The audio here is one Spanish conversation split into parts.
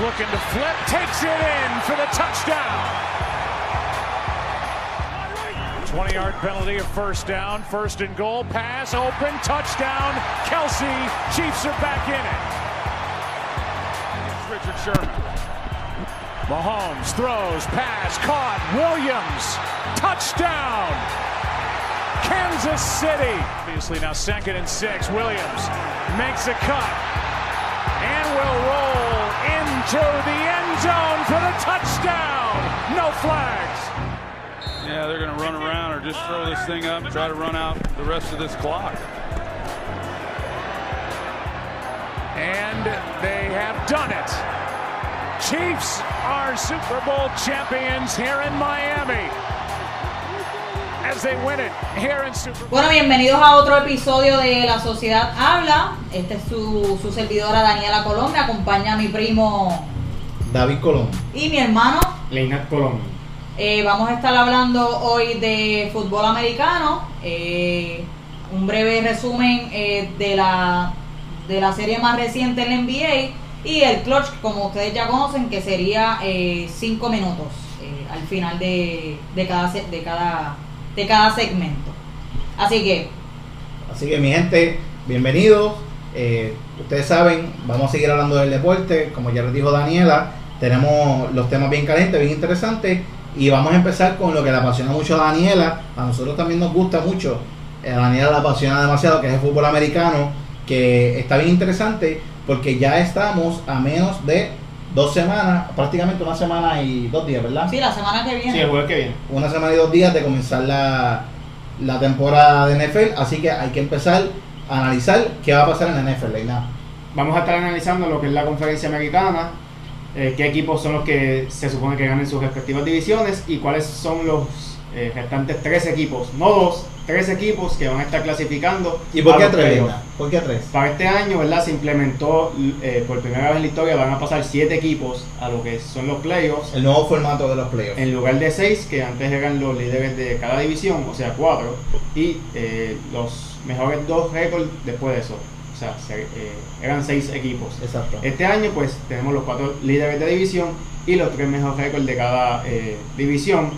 Looking to flip, takes it in for the touchdown. 20 yard penalty, a first down, first and goal, pass, open, touchdown. Kelsey, Chiefs are back in it. It's Richard Sherman. Mahomes throws, pass, caught, Williams, touchdown. Kansas City. Obviously now second and six. Williams makes a cut and will into the end zone for the touchdown. No flags. Yeah, they're going to run around or just throw this thing up and try to run out the rest of this clock. And they have done it. Chiefs are Super Bowl champions here in Miami. Bueno, bienvenidos a otro episodio de La Sociedad Habla. Este es su, su servidora Daniela Colón. Me acompaña mi primo David Colón. y mi hermano. Leinat Colón. Eh, vamos a estar hablando hoy de fútbol americano. eh, un breve resumen eh, de, la, de la serie más reciente en la NBA. Y el clutch, como ustedes ya conocen, que sería 5 minutos eh, al final de, de, cada, de, cada, de cada segmento. Así que Así que mi gente, bienvenidos. Eh, ustedes saben, vamos a seguir hablando del deporte. Como ya les dijo Daniela, tenemos los temas bien calientes, bien interesantes. Y vamos a empezar con lo que le apasiona mucho a Daniela. A nosotros también nos gusta mucho. A Daniela le apasiona demasiado, que es el fútbol americano, que está bien interesante porque ya estamos a menos de dos semanas, prácticamente una semana y dos días, ¿verdad? Sí, la semana que viene. Sí, el jueves que viene. una semana y dos días de comenzar la, la temporada de NFL, así que hay que empezar a analizar qué va a pasar en la NFL, Leina. Vamos a estar analizando lo que es la conferencia americana, eh, qué equipos son los que se supone que ganen sus respectivas divisiones y cuáles son los eh, restantes tres equipos, no dos, tres equipos que van a estar clasificando. ¿Y por qué a tres? ¿Por qué a tres? Para este año, ¿verdad? Se implementó eh, por primera vez en la historia, van a pasar siete equipos a lo que son los playoffs. El nuevo formato de los playoffs. En lugar de seis, que antes eran los líderes de cada división, o sea, cuatro, y eh, los mejores dos récords después de eso. O sea, se- eh, eran seis equipos. Exacto. Este año, pues, tenemos los cuatro líderes de división y los tres mejores récords de cada eh, división,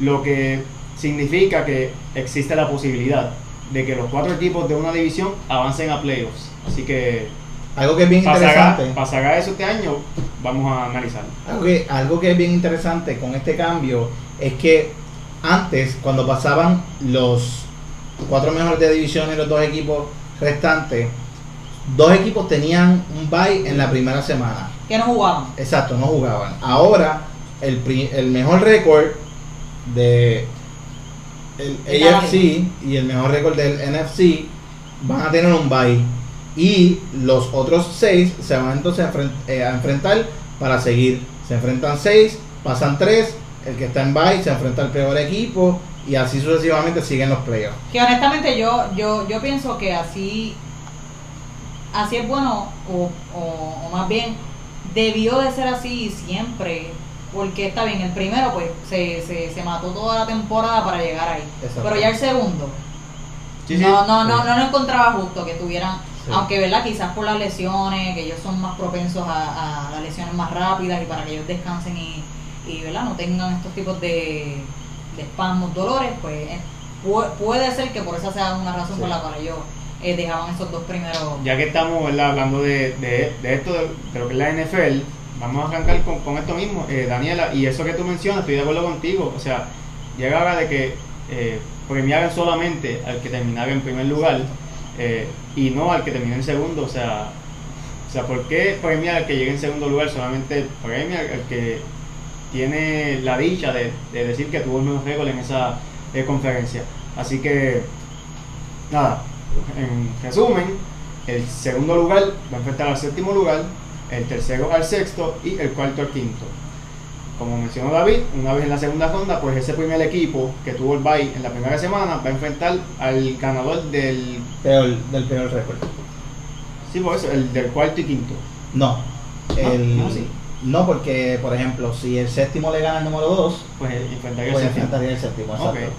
lo que significa que existe la posibilidad de que los cuatro equipos de una división avancen a playoffs. Así que, Algo que es bien pasará, interesante. pasará eso este año, vamos a analizarlo. Algo que, algo que es bien interesante con este cambio es que antes, cuando pasaban los cuatro mejores de división y los dos equipos restantes, dos equipos tenían un bye en la primera semana. Que no jugaban. Exacto, no jugaban. Ahora, el, pri- el mejor récord de el AFC y el mejor récord del NFC van a tener un bye. Y los otros seis se van entonces a, eh, a enfrentar para seguir. Se enfrentan seis, pasan tres, el que está en bye se enfrenta al peor equipo y así sucesivamente siguen los playoffs. Que honestamente yo, yo, yo pienso que así, así es bueno, o, o, o más bien, debió de ser así siempre. Porque está bien, el primero pues se, se, se mató toda la temporada para llegar ahí. Pero ya el segundo, Sí, sí. no, no, no, Sí. no lo encontraba justo que tuvieran, Sí. aunque verdad, quizás por las lesiones, que ellos son más propensos a, a las lesiones más rápidas y para que ellos descansen y, y verdad, no tengan estos tipos de, de espasmos, dolores, pues eh, pu- puede ser que por esa sea una razón Sí. por la cual ellos eh, dejaban esos dos primeros. ya que estamos ¿verdad? hablando de, de, de esto, de, de lo que es la NFL, vamos a arrancar con, esto mismo, eh, Daniela, y eso que tú mencionas, estoy de acuerdo contigo, o sea, llega hora de que eh, premiaran solamente al que terminara en primer lugar eh, y no al que terminó en segundo, o sea, o sea, ¿por qué premiar al que llegue en segundo lugar? Solamente premia al que tiene la dicha de, de decir que tuvo el mejor récord en esa eh, conferencia. Así que, nada, en resumen, el segundo lugar va a enfrentar al séptimo lugar, el tercero al sexto y el cuarto al quinto. Como mencionó David, una vez en la segunda ronda, pues ese primer equipo que tuvo el bye en la primera semana va a enfrentar al ganador del. Peor, del peor récord. Sí, por eso, el del cuarto y quinto. No. El, no, sí. no, porque, por ejemplo, si el séptimo le gana al número 2, Pues enfrentaría pues al séptimo. enfrentaría el séptimo. Exacto. Ok.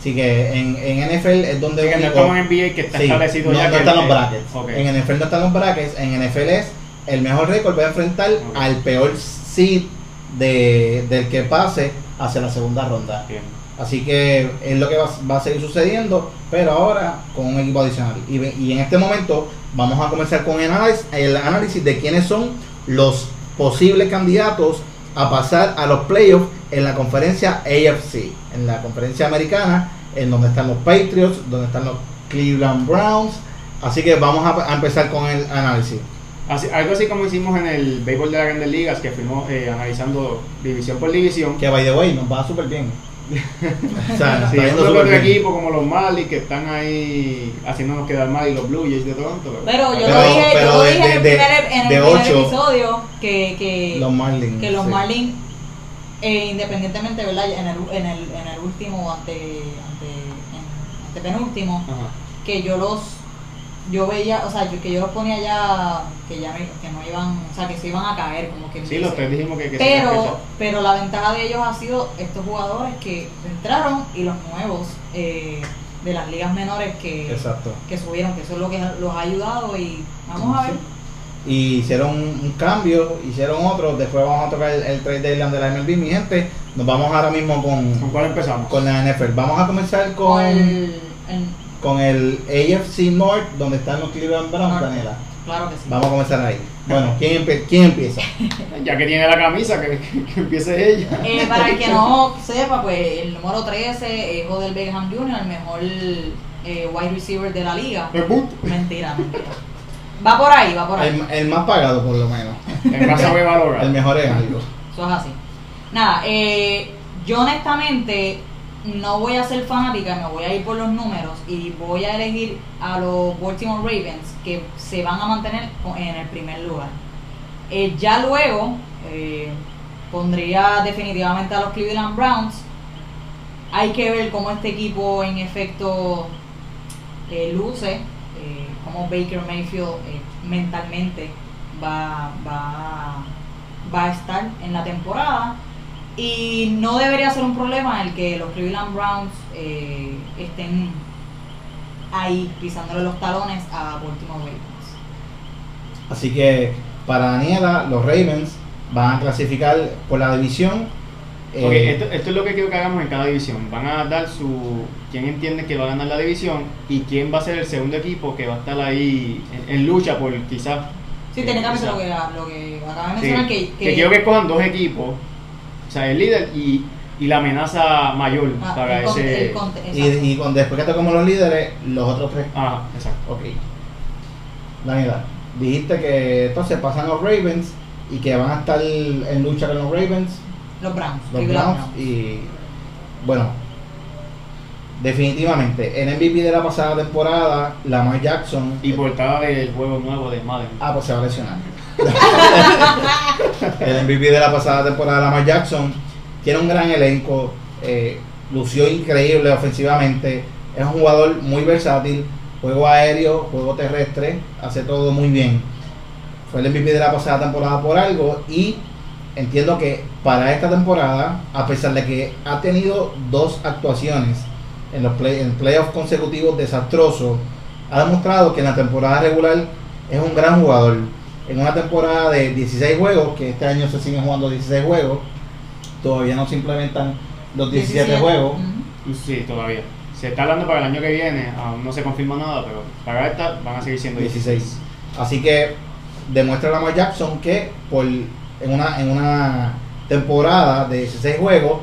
Así que en, en NFL es donde Así que no único- estamos en NBA que está Sí, establecido no, ya no que están el- los brackets. Ok. En NFL no están los brackets, en NFL es el mejor récord va a enfrentar al peor seed de, del que pase hacia la segunda ronda. Bien. Así que es lo que va, va a seguir sucediendo, pero ahora con un equipo adicional. Y, en este momento vamos a comenzar con el análisis, el análisis de quiénes son los posibles candidatos a pasar a los playoffs en la conferencia AFC, en la conferencia americana, en donde están los Patriots, donde están los Cleveland Browns. Así que vamos a, a empezar con el análisis. Así- algo así como hicimos en el béisbol de las grandes ligas, que fuimos eh, analizando división por división. Que by the way, nos va súper bien. o sea, nos Sí, está yendo otro súper otro bien. equipo como los Marlins que están ahí haciéndonos quedar mal y los Blue Jays de Toronto. Pero yo Pero- lo dije, pero yo lo de- dije en el de- primer, en el de primer ocho, episodio que, que Los Marlins. que los sí. Marlins, eh, independientemente, ¿verdad? En el, en el, en el último, ante, ante, en- antepenúltimo, Ajá. que yo los, yo veía, o sea, yo- que yo los ponía ya, que ya no, que no iban, o sea, que se iban a caer, como que Sí, los tres dijimos que, que pero, pero la ventaja de ellos ha sido estos jugadores que entraron y los nuevos eh, de las ligas menores que, Exacto. que subieron, que eso es lo que los ha ayudado y vamos a ver. y hicieron un, un cambio, hicieron otro, después vamos a tocar el, el trade deadline de la MLB, mi gente, nos vamos ahora mismo con, ¿Con cuál empezamos? con la NFL. Vamos a comenzar Con con, el, el- con el AFC North, donde están los Cleveland Browns. Daniela. claro que sí. Vamos a comenzar ahí. Bueno, ¿quién, empe- quién empieza? Ya que tiene la camisa, que, empiece ella. Eh, para el que no sepa, pues el número 13 es Odell Beckham Jr., el mejor eh, wide receiver de la liga. El boot. Mentira, mentira. Va por ahí, va por ahí. El, el más pagado, por lo menos. En casa de valora. El mejor en algo. Eso es así. Nada, eh, yo honestamente no voy a ser fanática, me voy a ir por los números y voy a elegir a los Baltimore Ravens que se van a mantener en el primer lugar. Eh, ya luego eh, pondría definitivamente a los Cleveland Browns. Hay que ver cómo este equipo en efecto eh, luce, eh, cómo Baker Mayfield eh, mentalmente va, va, va a estar en la temporada. Y no debería ser un problema el que los Cleveland Browns eh, estén ahí pisándole los talones a Baltimore Ravens. Así que para Daniela, los Ravens van a clasificar por la división. Eh, esto, esto es lo que quiero que hagamos en cada división. Van a dar su. quién entiende que va a ganar la división y quién va a ser el segundo equipo que va a estar ahí en, en lucha por quizás. Sí, eh, técnicamente quizás- lo que, lo que acaba de Sí, mencionar, que, que quiero que cojan dos equipos, sea, el líder y, y la amenaza mayor ah, para el con- ese. el con- y, y con, después que tocamos los líderes, los otros tres. Ajá, exacto. Ok. Daniela, dijiste que entonces pasan los Ravens y que van a estar en lucha con los Ravens, los Browns. los Browns y bueno, definitivamente el MVP de la pasada temporada, Lamar Jackson. Y portada del juego nuevo de Madden. Ah, pues se va a lesionar. el MVP de la pasada temporada, Lamar Jackson, tiene un gran elenco, eh, lució increíble ofensivamente, es un jugador muy versátil, juego aéreo, juego terrestre, hace todo muy bien. Fue el MVP de la pasada temporada por algo y entiendo que para esta temporada, a pesar de que ha tenido dos actuaciones en los en playoffs consecutivos desastrosos, ha demostrado que en la temporada regular es un gran jugador. En una temporada de 16 juegos, que este año se siguen jugando 16 juegos, todavía no se implementan los 17, juegos. Ujú. Sí, todavía. Se está hablando para el año que viene, aún no se confirma nada, pero para esta van a seguir siendo 16. Así que demuestra Lamar Jackson que por en una en una temporada de 16 juegos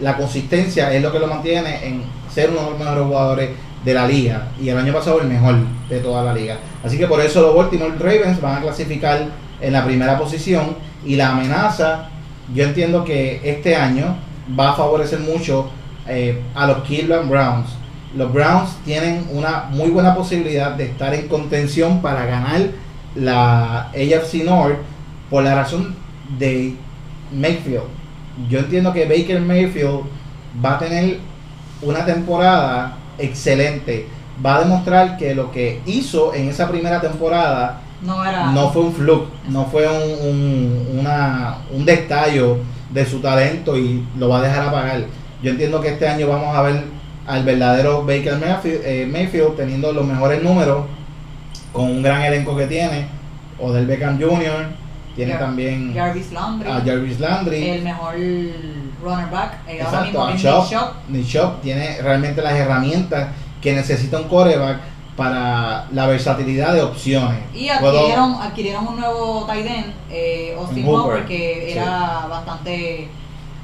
la consistencia es lo que lo mantiene en ser uno de los mejores jugadores de la liga y el año pasado el mejor de toda la liga. Así que por eso los Baltimore Ravens van a clasificar en la primera posición y la amenaza yo entiendo que este año va a favorecer mucho eh, a los Cleveland Browns. Los Browns tienen una muy buena posibilidad de estar en contención para ganar la AFC North por la razón de Mayfield. Yo entiendo que Baker Mayfield va a tener una temporada excelente. Va a demostrar que lo que hizo en esa primera temporada No era. no fue un fluke, no fue un, un, una- un destallo de su talento y lo va a dejar apagar. Yo entiendo que este año vamos a ver al verdadero Baker Mayfield, eh, Mayfield teniendo los mejores números, con un gran elenco que tiene, Odell Beckham Jr., tiene Jar- también Jarvis Landry, a Jarvis Landry. el mejor runner back. eh, ahora mismo tiene realmente las herramientas que necesita un coreback para la versatilidad de opciones. Y Puedo- adquirieron, adquirieron un nuevo tight end, eh, Austin Hooper, que sí. era bastante,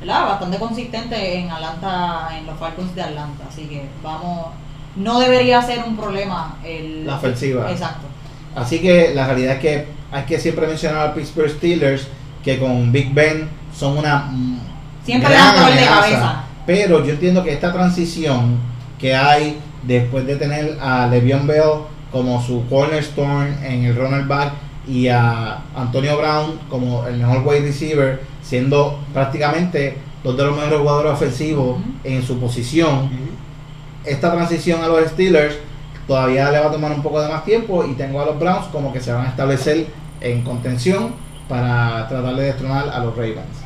¿verdad? bastante consistente en Atlanta, en los Falcons de Atlanta. Así que vamos, no debería ser un problema el, La ofensiva. Exacto. Así que la realidad es que hay que siempre mencionar a Pittsburgh Steelers que con Big Ben son una Siempre gran dan dolor de cabeza. Pero yo entiendo que esta transición que hay después de tener a Le'Veon Bell como su cornerstone en el runner back y a Antonio Brown como el mejor wide receiver, siendo prácticamente dos de los mejores jugadores ofensivos en su posición, esta transición a los Steelers todavía le va a tomar un poco de más tiempo y tengo a los Browns como que se van a establecer en contención para tratar de destronar a los Ravens.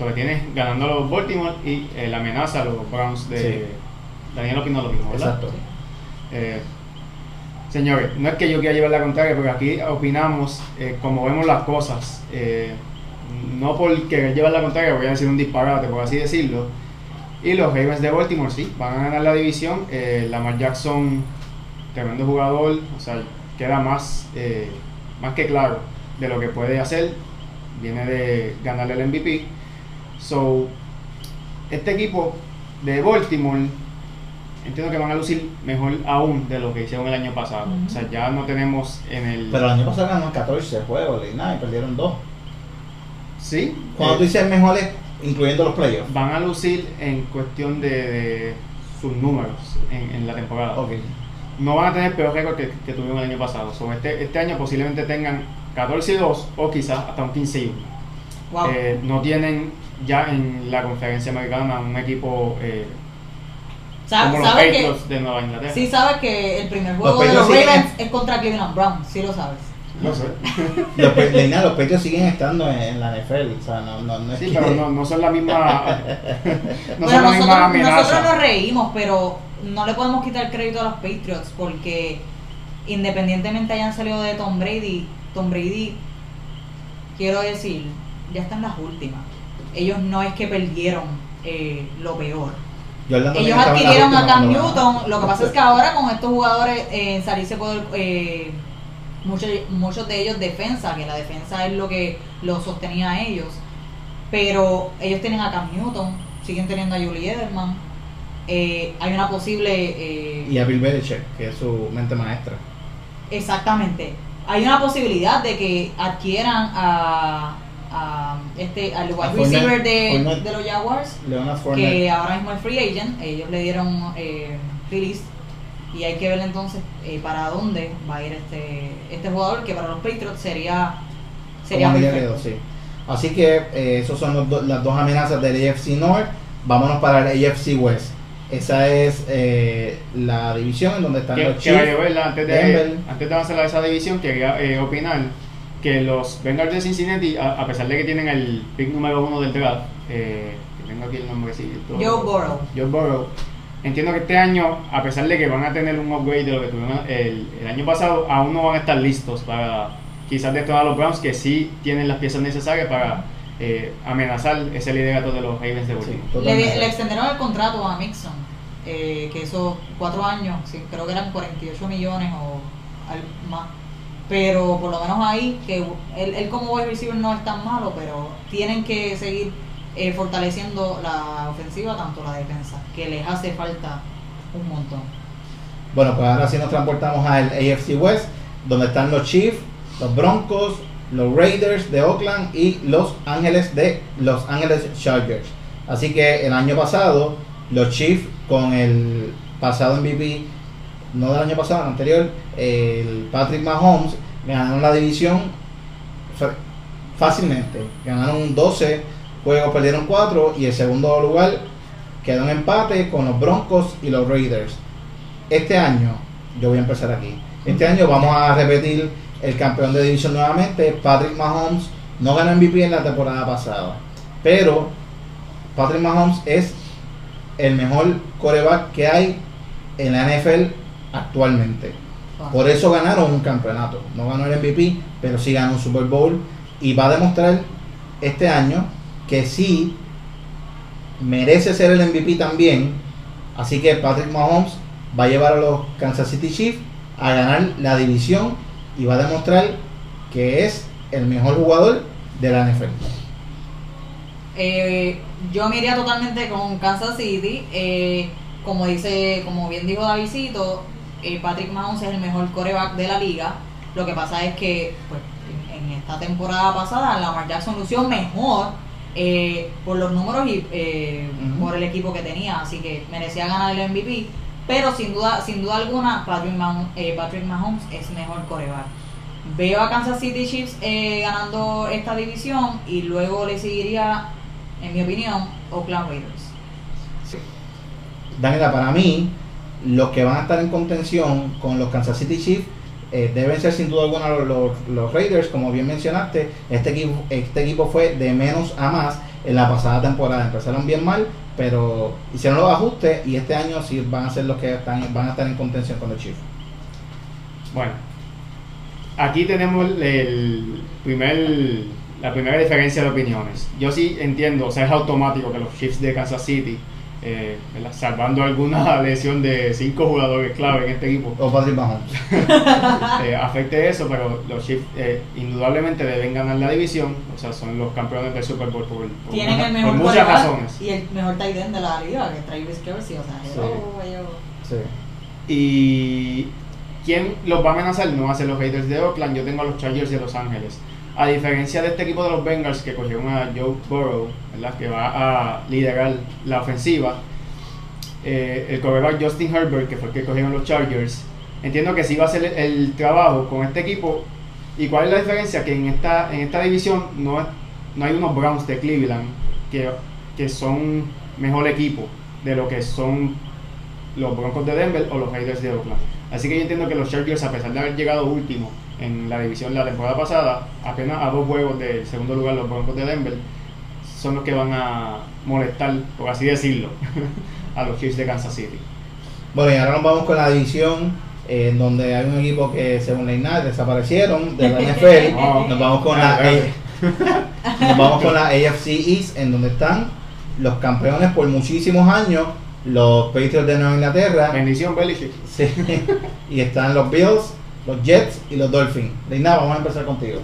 Sobre tienes ganando los Baltimore y eh, la amenaza a los Browns de Sí. Daniel opinó lo mismo, ¿verdad? Exacto. Eh, señores, no es que yo quiera llevar la contraria, porque aquí opinamos eh, como vemos las cosas. No por querer llevar la contraria, voy a decir un disparate, por así decirlo. Y los Ravens de Baltimore, sí, van a ganar la división. Lamar Jackson, tremendo jugador, o sea, queda más, más que claro de lo que puede hacer. Viene de ganarle el MVP. So, este equipo de Baltimore entiendo que van a lucir mejor aún de lo que hicieron el año pasado. O sea, ya no tenemos en el. Pero el año pasado ganaron 14 juegos y nada, y perdieron 2. sí, Cuando eh, tú dices mejores, incluyendo los playoffs. van a lucir en cuestión de, de sus números en, en la temporada. Ok. No van a tener peor récord que, que tuvieron el año pasado. So, este, este año posiblemente tengan 14 y 2 o quizás hasta un 15 y 1. Wow. Eh, no tienen ya en la conferencia americana un equipo eh, como los ¿Sabes que, Patriots de Nueva Inglaterra. sí sabes que el primer juego Los de los Patriots siguen- Ravens es contra Cleveland Browns, sí lo sabes. No sé. Los, Leina, los Patriots siguen estando en, en la NFL. O sea, no, no, no es Sí, que- pero no, no son la misma. no bueno, son la misma nosotros, amenaza. nosotros nos reímos, pero no le podemos quitar crédito a los Patriots porque independientemente hayan salido de Tom Brady, Tom Brady, quiero decir, ya están las últimas. Ellos no es que perdieron eh, lo peor. Ellos adquirieron a Cam. Newton, lo que pasa es que ahora con estos jugadores eh, salirse por eh, muchos, muchos de ellos defensa, que la defensa es lo que los sostenía a ellos, pero ellos tienen a Cam Newton, siguen teniendo a Julie Edelman, eh, hay una posible... eh, Y a Bill Belichick, que es su mente maestra. Exactamente. Hay una posibilidad de que adquieran a, a este al wide A Fournette, receiver de, de los Jaguars que ahora mismo es free agent, ellos le dieron eh, release y hay que ver entonces eh, para dónde va a ir este este jugador que para los Patriots sería sería dedo, sí. Así que eh, esas son los do- las dos amenazas del AFC North. Vámonos para el AFC West. Esa es eh, la división en donde están Que, los Chiefs. ¿verdad? Antes de, Denver. antes de avanzar a esa división, quería eh, opinar que los Bengals de Cincinnati, a, a pesar de que tienen el pick número uno del draft, eh, que tengo aquí el nombre sí, Joe Burrow. Joe Burrow. Entiendo que este año, a pesar de que van a tener un upgrade de lo que tuvieron el, el año pasado, aún no van a estar listos para quizás detonar a los Browns, que sí tienen las piezas necesarias para eh, amenazar ese liderato de los Ravens de Sí, Baltimore. Le, le extendieron el contrato a Mixon, eh, que esos cuatro años, sí, creo que eran 48 millones o al- más. Pero por lo menos ahí, que él, él como wide receiver no es tan malo, pero tienen que seguir eh, fortaleciendo la ofensiva, tanto la defensa, que les hace falta un montón. Bueno, pues ahora sí nos transportamos al AFC West, donde están los Chiefs, los Broncos, los Raiders de Oakland y los Ángeles de Los Ángeles Chargers. Así que el año pasado, los Chiefs con el pasado MVP, no del año pasado, el anterior, el Patrick Mahomes, ganaron la división fácilmente. Ganaron 12 juegos, perdieron 4 y el segundo lugar quedó en empate con los Broncos y los Raiders. Este año, yo voy a empezar aquí. Este año vamos a repetir el campeón de división nuevamente. Patrick Mahomes no ganó MVP en la temporada pasada. Pero Patrick Mahomes es el mejor coreback que hay en la NFL actualmente. Por eso ganaron un campeonato. No ganó el MVP, pero sí ganó un Super Bowl. Y va a demostrar este año que sí merece ser el MVP también. Así que Patrick Mahomes va a llevar a los Kansas City Chiefs a ganar la división y va a demostrar que es el mejor jugador de la NFL. Eh, yo me iría totalmente con Kansas City. Eh, como dice, como bien dijo Davidito, eh, Patrick Mahomes es el mejor coreback de la liga. Lo que pasa es que pues, en, en esta temporada pasada Lamar Jackson lució mejor eh, por los números y eh, por el equipo que tenía, así que merecía ganar el MVP. Pero sin duda, sin duda alguna, Patrick, eh, Patrick Mahomes es mejor coreback. Veo a Kansas City Chiefs eh, ganando esta división y luego le seguiría, en mi opinión, Oakland Raiders. Daniela, para mí, los que van a estar en contención con los Kansas City Chiefs eh, deben ser sin duda alguna los, los- los Raiders, como bien mencionaste. Este equipo, este equipo fue de menos a más en la pasada temporada. Empezaron bien mal, pero hicieron los ajustes y este año sí van a ser los que están, van a estar en contención con los Chiefs. Bueno, aquí tenemos el- primer, la primera diferencia de opiniones. Yo sí entiendo, o sea, es automático que los Chiefs de Kansas City, eh, ¿verdad? salvando alguna lesión de cinco jugadores clave en este equipo, O Patrick Mahomes. eh, afecte eso, pero los Chiefs eh, indudablemente deben ganar la división, o sea, son los campeones del Super Bowl por, por Tienen una- el mejor por muchas razones. y el mejor tight end de la liga, que es Travis Kelce, o sea, Sí. Sí. Y quién los va a amenazar no va a ser los Raiders de Oakland, yo tengo a los Chargers de Los Ángeles. A diferencia de este equipo de los Bengals que cogieron a Joe Burrow, que va a liderar la ofensiva, eh, el quarterback Justin Herbert, que fue el que cogieron los Chargers, entiendo que sí va a hacer el, trabajo con este equipo. ¿Y cuál es la diferencia? Que en esta, en esta división no, no hay unos Browns de Cleveland que, que son mejor equipo de lo que son los Broncos de Denver o los Raiders de Oakland. Así que yo entiendo que los Chargers, a pesar de haber llegado último en la división la temporada pasada, apenas a dos juegos del segundo lugar los Broncos de Denver, son los que van a molestar, por así decirlo, a los Chiefs de Kansas City. Bueno, y ahora nos vamos con la división eh, en donde hay un equipo que según la INAD desaparecieron de la NFL. No. Nos vamos con la A- nos vamos con la AFC East en donde están los campeones por muchísimos años, los Patriots de Nueva Inglaterra. Bendición, Belichick. Sí. y están los Bills, los Jets y los Dolphins. Leina, vamos a empezar contigo.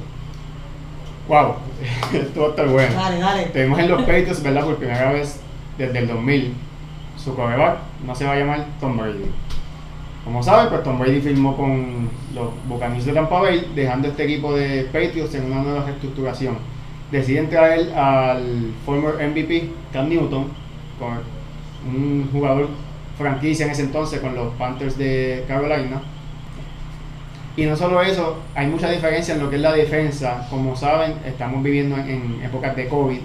Wow, esto va a estar bueno. Dale, dale. Tenemos en los Patriots, ¿verdad? Por primera vez desde el 2000, su quarterback no se va a llamar Tom Brady. Como saben, pues Tom Brady firmó con los Buccaneers de Tampa Bay, dejando este equipo de Patriots en una nueva reestructuración. Deciden traer al former MVP Cam Newton, con un jugador franquicia en ese entonces con los Panthers de Carolina. Y no solo eso, hay mucha diferencia en lo que es la defensa. Como saben, estamos viviendo en, épocas de COVID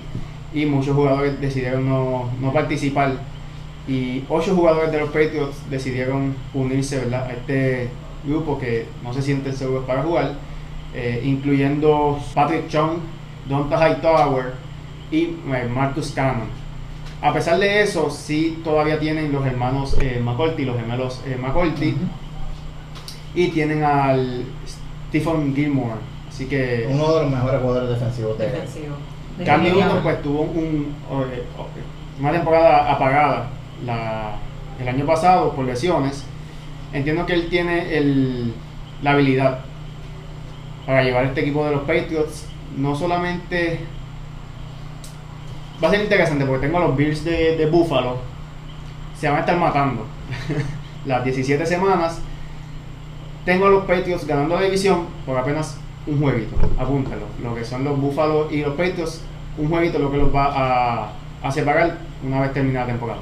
y muchos jugadores decidieron no, no participar. Y ocho jugadores de los Patriots decidieron unirse ¿verdad? a este grupo que no se sienten seguros para jugar, eh, incluyendo Patrick Chung, Donta Hightower y eh, Marcus Cannon. A pesar de eso, sí todavía tienen los hermanos eh, McCourty, los gemelos eh, McCourty, y tienen al Stephen Gilmore. Así que Uno de los mejores jugadores defensivos de Defensivo. Cam Newton pues tuvo un, eh, una temporada apagada la- el año pasado por lesiones. Entiendo que él tiene el- la habilidad para llevar este equipo de los Patriots. No solamente va a ser interesante porque tengo a los Bills de, de Buffalo. Se van a estar matando las 17 semanas. Tengo a los Patriots ganando la división por apenas un jueguito. Apúntalo. Lo que son los Buffalo y los Patriots, un jueguito lo que los va a, a separar una vez terminada la temporada.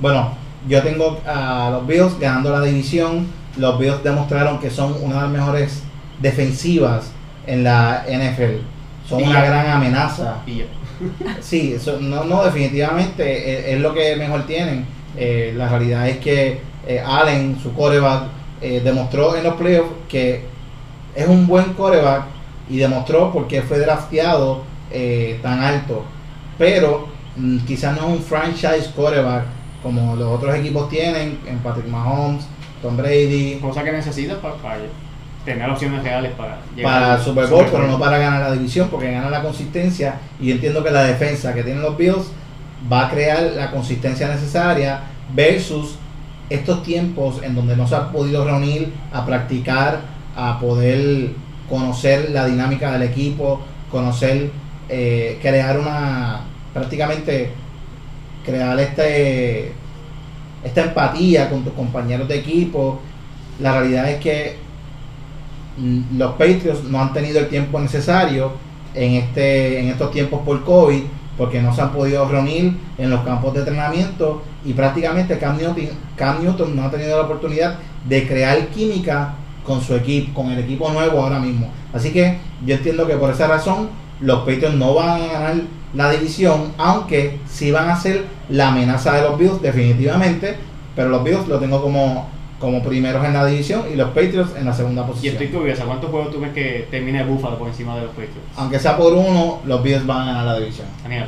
Bueno, yo tengo a los Bills ganando la división. Los Bills demostraron que son una de las mejores defensivas en la NFL. Son Y una ya. gran amenaza. Y ya. Sí, eso, no, no, definitivamente es, es lo que mejor tienen. Eh, la realidad es que eh, Allen, su coreback, eh, demostró en los playoffs que es un buen coreback y demostró por qué fue drafteado eh, tan alto. Pero mm, quizás no es un franchise coreback como los otros equipos tienen, en Patrick Mahomes, Tom Brady, Cosa que necesitas para, para tener opciones reales para para al Super Bowl, pero no para ganar la división, porque gana la consistencia. Y yo entiendo que la defensa que tienen los Bills va a crear la consistencia necesaria versus estos tiempos en donde no se ha podido reunir a practicar, a poder conocer la dinámica del equipo, conocer, eh, crear una, prácticamente crear este esta empatía con tus compañeros de equipo. La realidad es que mm, los Patriots no han tenido el tiempo necesario en este en estos tiempos por COVID porque no se han podido reunir en los campos de entrenamiento y prácticamente Cam Newton, no ha tenido la oportunidad de crear química con su equipo, con el equipo nuevo ahora mismo. Así que yo entiendo que por esa razón los Patriots no van a ganar la división, aunque sí van a ser la amenaza de los Bills definitivamente, pero los Bills lo tengo como, como primeros en la división y los Patriots en la segunda Y posición. estoy curiosa, ¿cuántos juegos tú ves que termine Buffalo por encima de los Patriots? Aunque sea por uno, los Bills van a ganar la división. Daniel.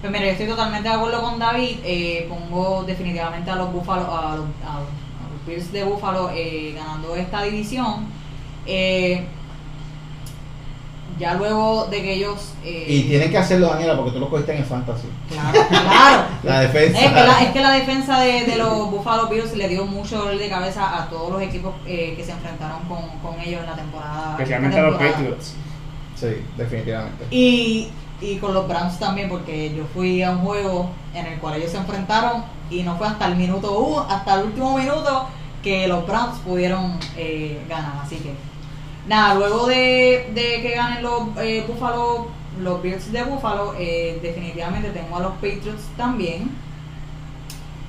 Pues mira, yo estoy totalmente de acuerdo con David. eh, pongo definitivamente a los Buffalo, a los, a los- a los Bills de Buffalo eh, ganando esta división. Eh, ya luego de que ellos. eh, Y tienen que hacerlo, Daniela, porque tú lo cogiste en el fantasy. Claro, claro. La defensa. Es que, la, es que la defensa de, de los Buffalo Bills le dio mucho dolor de cabeza a todos los equipos eh, que se enfrentaron con, con ellos en la temporada. Especialmente a los. Patriots. Sí, definitivamente. Y, y con los Browns también, porque yo fui a un juego en el cual ellos se enfrentaron y no fue hasta el minuto uno, hasta el último minuto que los Browns pudieron eh, ganar. Así que, nada, luego de, de que ganen los eh, Buffalo, los Bills de Buffalo, eh, definitivamente tengo a los Patriots también.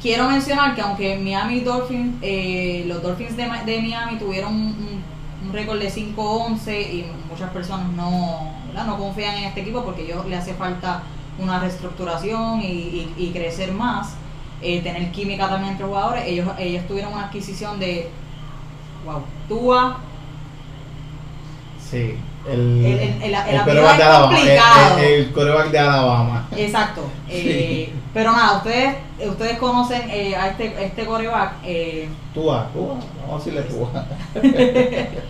Quiero mencionar que aunque Miami Dolphins, eh, los Dolphins de, de Miami tuvieron un, récord de 5-11 y muchas personas no, no confían en este equipo porque ellos le hace falta una reestructuración y crecer más, eh, tener química también entre jugadores. Ellos, ellos tuvieron una adquisición de, wow, Tua, Sí. El, El- el- el- el es de Alabama. El, de exacto. eh, Pero nada, ustedes ustedes conocen eh, a este, este coreback. Eh, Tua, Tua. Vamos a decirle Tua.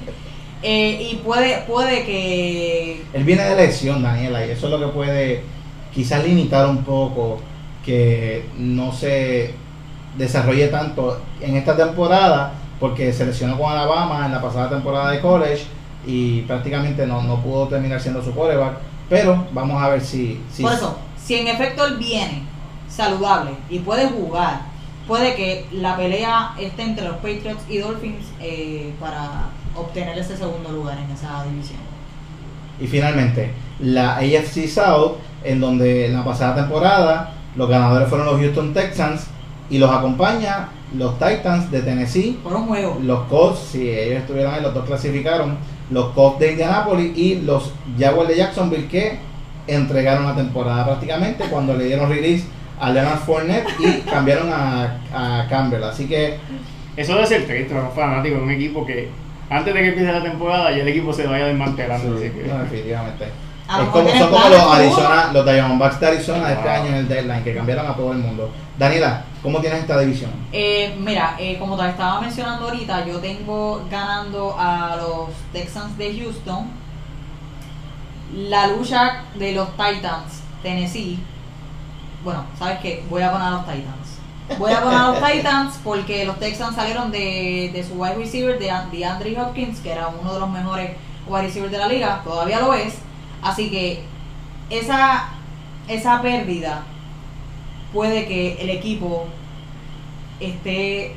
eh, y puede, puede que Él viene de lesión, Daniela, y eso es lo que puede quizás limitar un poco que no se desarrolle tanto en esta temporada, porque se lesionó con Alabama en la pasada temporada de college y prácticamente no, no pudo terminar siendo su quarterback. Pero vamos a ver si. si Por eso, si en efecto él viene saludable y puede jugar, puede que la pelea esté entre los Patriots y Dolphins eh, para obtener ese segundo lugar en esa división. Y finalmente, la AFC South, en donde en la pasada temporada los ganadores fueron los Houston Texans y los acompaña los Titans de Tennessee Por un juego. los Colts, si ellos estuvieron ahí, los dos clasificaron, los Colts de Indianapolis y los Jaguars de Jacksonville que entregaron la temporada prácticamente cuando le dieron release a Leonard Fournette y cambiaron a, a Campbell. Así que Eso debe ser triste para un fanático de un equipo que antes de que empiece la temporada ya el equipo se vaya desmantelando. así que- no, definitivamente. Es como, son como los. Arizona, los Diamondbacks de Arizona de este año en el deadline que cambiaron a todo el mundo. Daniela, ¿cómo tienes esta división? Eh, mira, eh, como te estaba mencionando ahorita, yo tengo ganando a los Texans de Houston. La lucha de los Titans, Tennessee. Bueno, ¿sabes qué? Voy a poner a los Titans. Voy a poner a los Titans porque los Texans salieron de, de su wide receiver, de, de Andre Hopkins, que era uno de los mejores wide receivers de la liga. Todavía lo es. Así que esa, esa pérdida puede que el equipo esté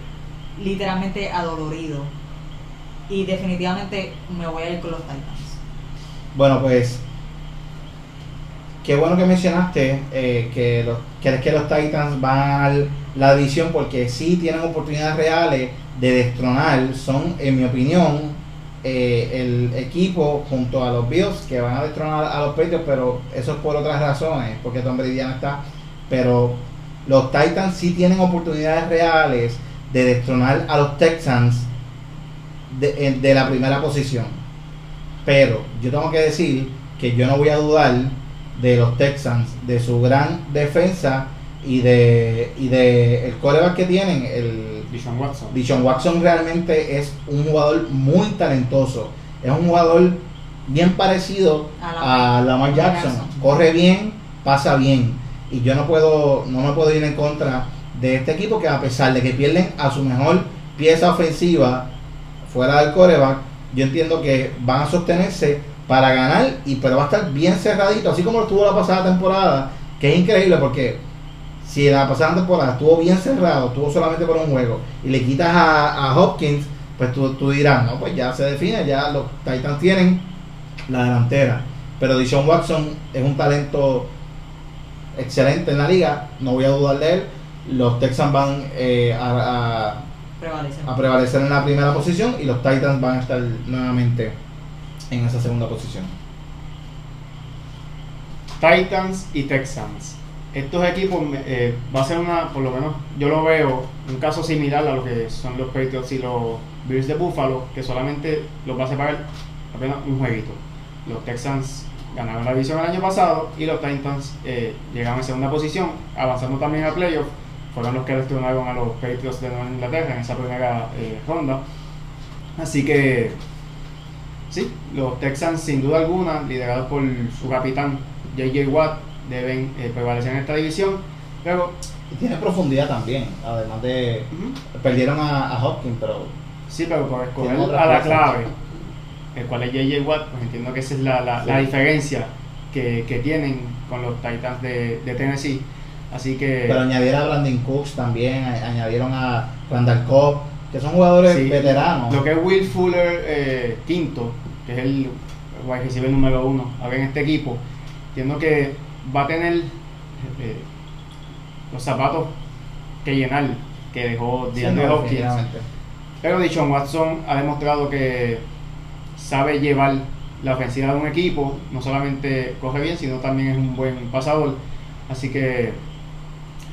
literalmente adolorido. Y definitivamente me voy a ir con los Titans. Bueno, pues qué bueno que mencionaste eh, que, los, que, los Titans van a la división porque sí tienen oportunidades reales de destronar. Son, en mi opinión, eh, el equipo junto a los Bills que van a destronar a los Patriots, pero eso es por otras razones, porque Tom Brady no está. Pero los Titans sí tienen oportunidades reales de destronar a los Texans de, en- de la primera posición. Pero yo tengo que decir que yo no voy a dudar de los Texans, de su gran defensa y de, y de el coreback que tienen, el Dishon Watson. Dishon Watson realmente es un jugador muy talentoso. Es un jugador bien parecido A a Lamar Jackson. Jackson. Corre bien, pasa bien. Y yo no puedo, no me puedo ir en contra de este equipo que a pesar de que pierden a su mejor pieza ofensiva fuera del coreback, yo entiendo que van a sostenerse para ganar y pero va a estar bien cerradito, así como lo estuvo la pasada temporada, que es increíble porque si la pasada temporada estuvo bien cerrado, estuvo solamente por un juego, y le quitas a, a Hopkins, pues tú, tú dirás, no, pues ya se define, ya los Titans tienen la delantera. Pero Dishon Watson es un talento excelente en la liga, no voy a dudar de él. Los Texans van eh, a, a- Prevalece. a prevalecer en la primera posición y los Titans van a estar nuevamente en esa segunda posición. Titans y Texans. Estos equipos eh, va a ser una, por lo menos yo lo veo, un caso similar a lo que son los Patriots y los Bills de Buffalo, que solamente los va a separar apenas un jueguito. Los Texans ganaron la división el año pasado y los Titans eh, llegaron en segunda posición, avanzando también a playoff. Fueron los que destinaron a los Patriots de Nueva Inglaterra en esa primera eh, ronda. Así que, sí, los Texans sin duda alguna, liderados por su capitán J.J. Watt, deben eh, prevalecer en esta división. Pero, Y tiene profundidad también, además de... Perdieron a, a Hopkins, pero sí, pero por escoger a la clave, el cual es J.J. Watt, pues entiendo que esa es la, la, diferencia que, que tienen con los Titans de, de Tennessee. Así que, pero añadieron a Brandon Cooks también, añadieron a Randall Cobb, que son jugadores Sí, veteranos. Lo que es Will Fuller eh, quinto, que es el wide receiver número uno ahora en este equipo, entiendo que va a tener eh, los zapatos que llenar que dejó Sí, no, Hopkins. Pero Dishon Watson ha demostrado que sabe llevar la ofensiva de un equipo, no solamente corre bien, sino también es un buen pasador. Así que.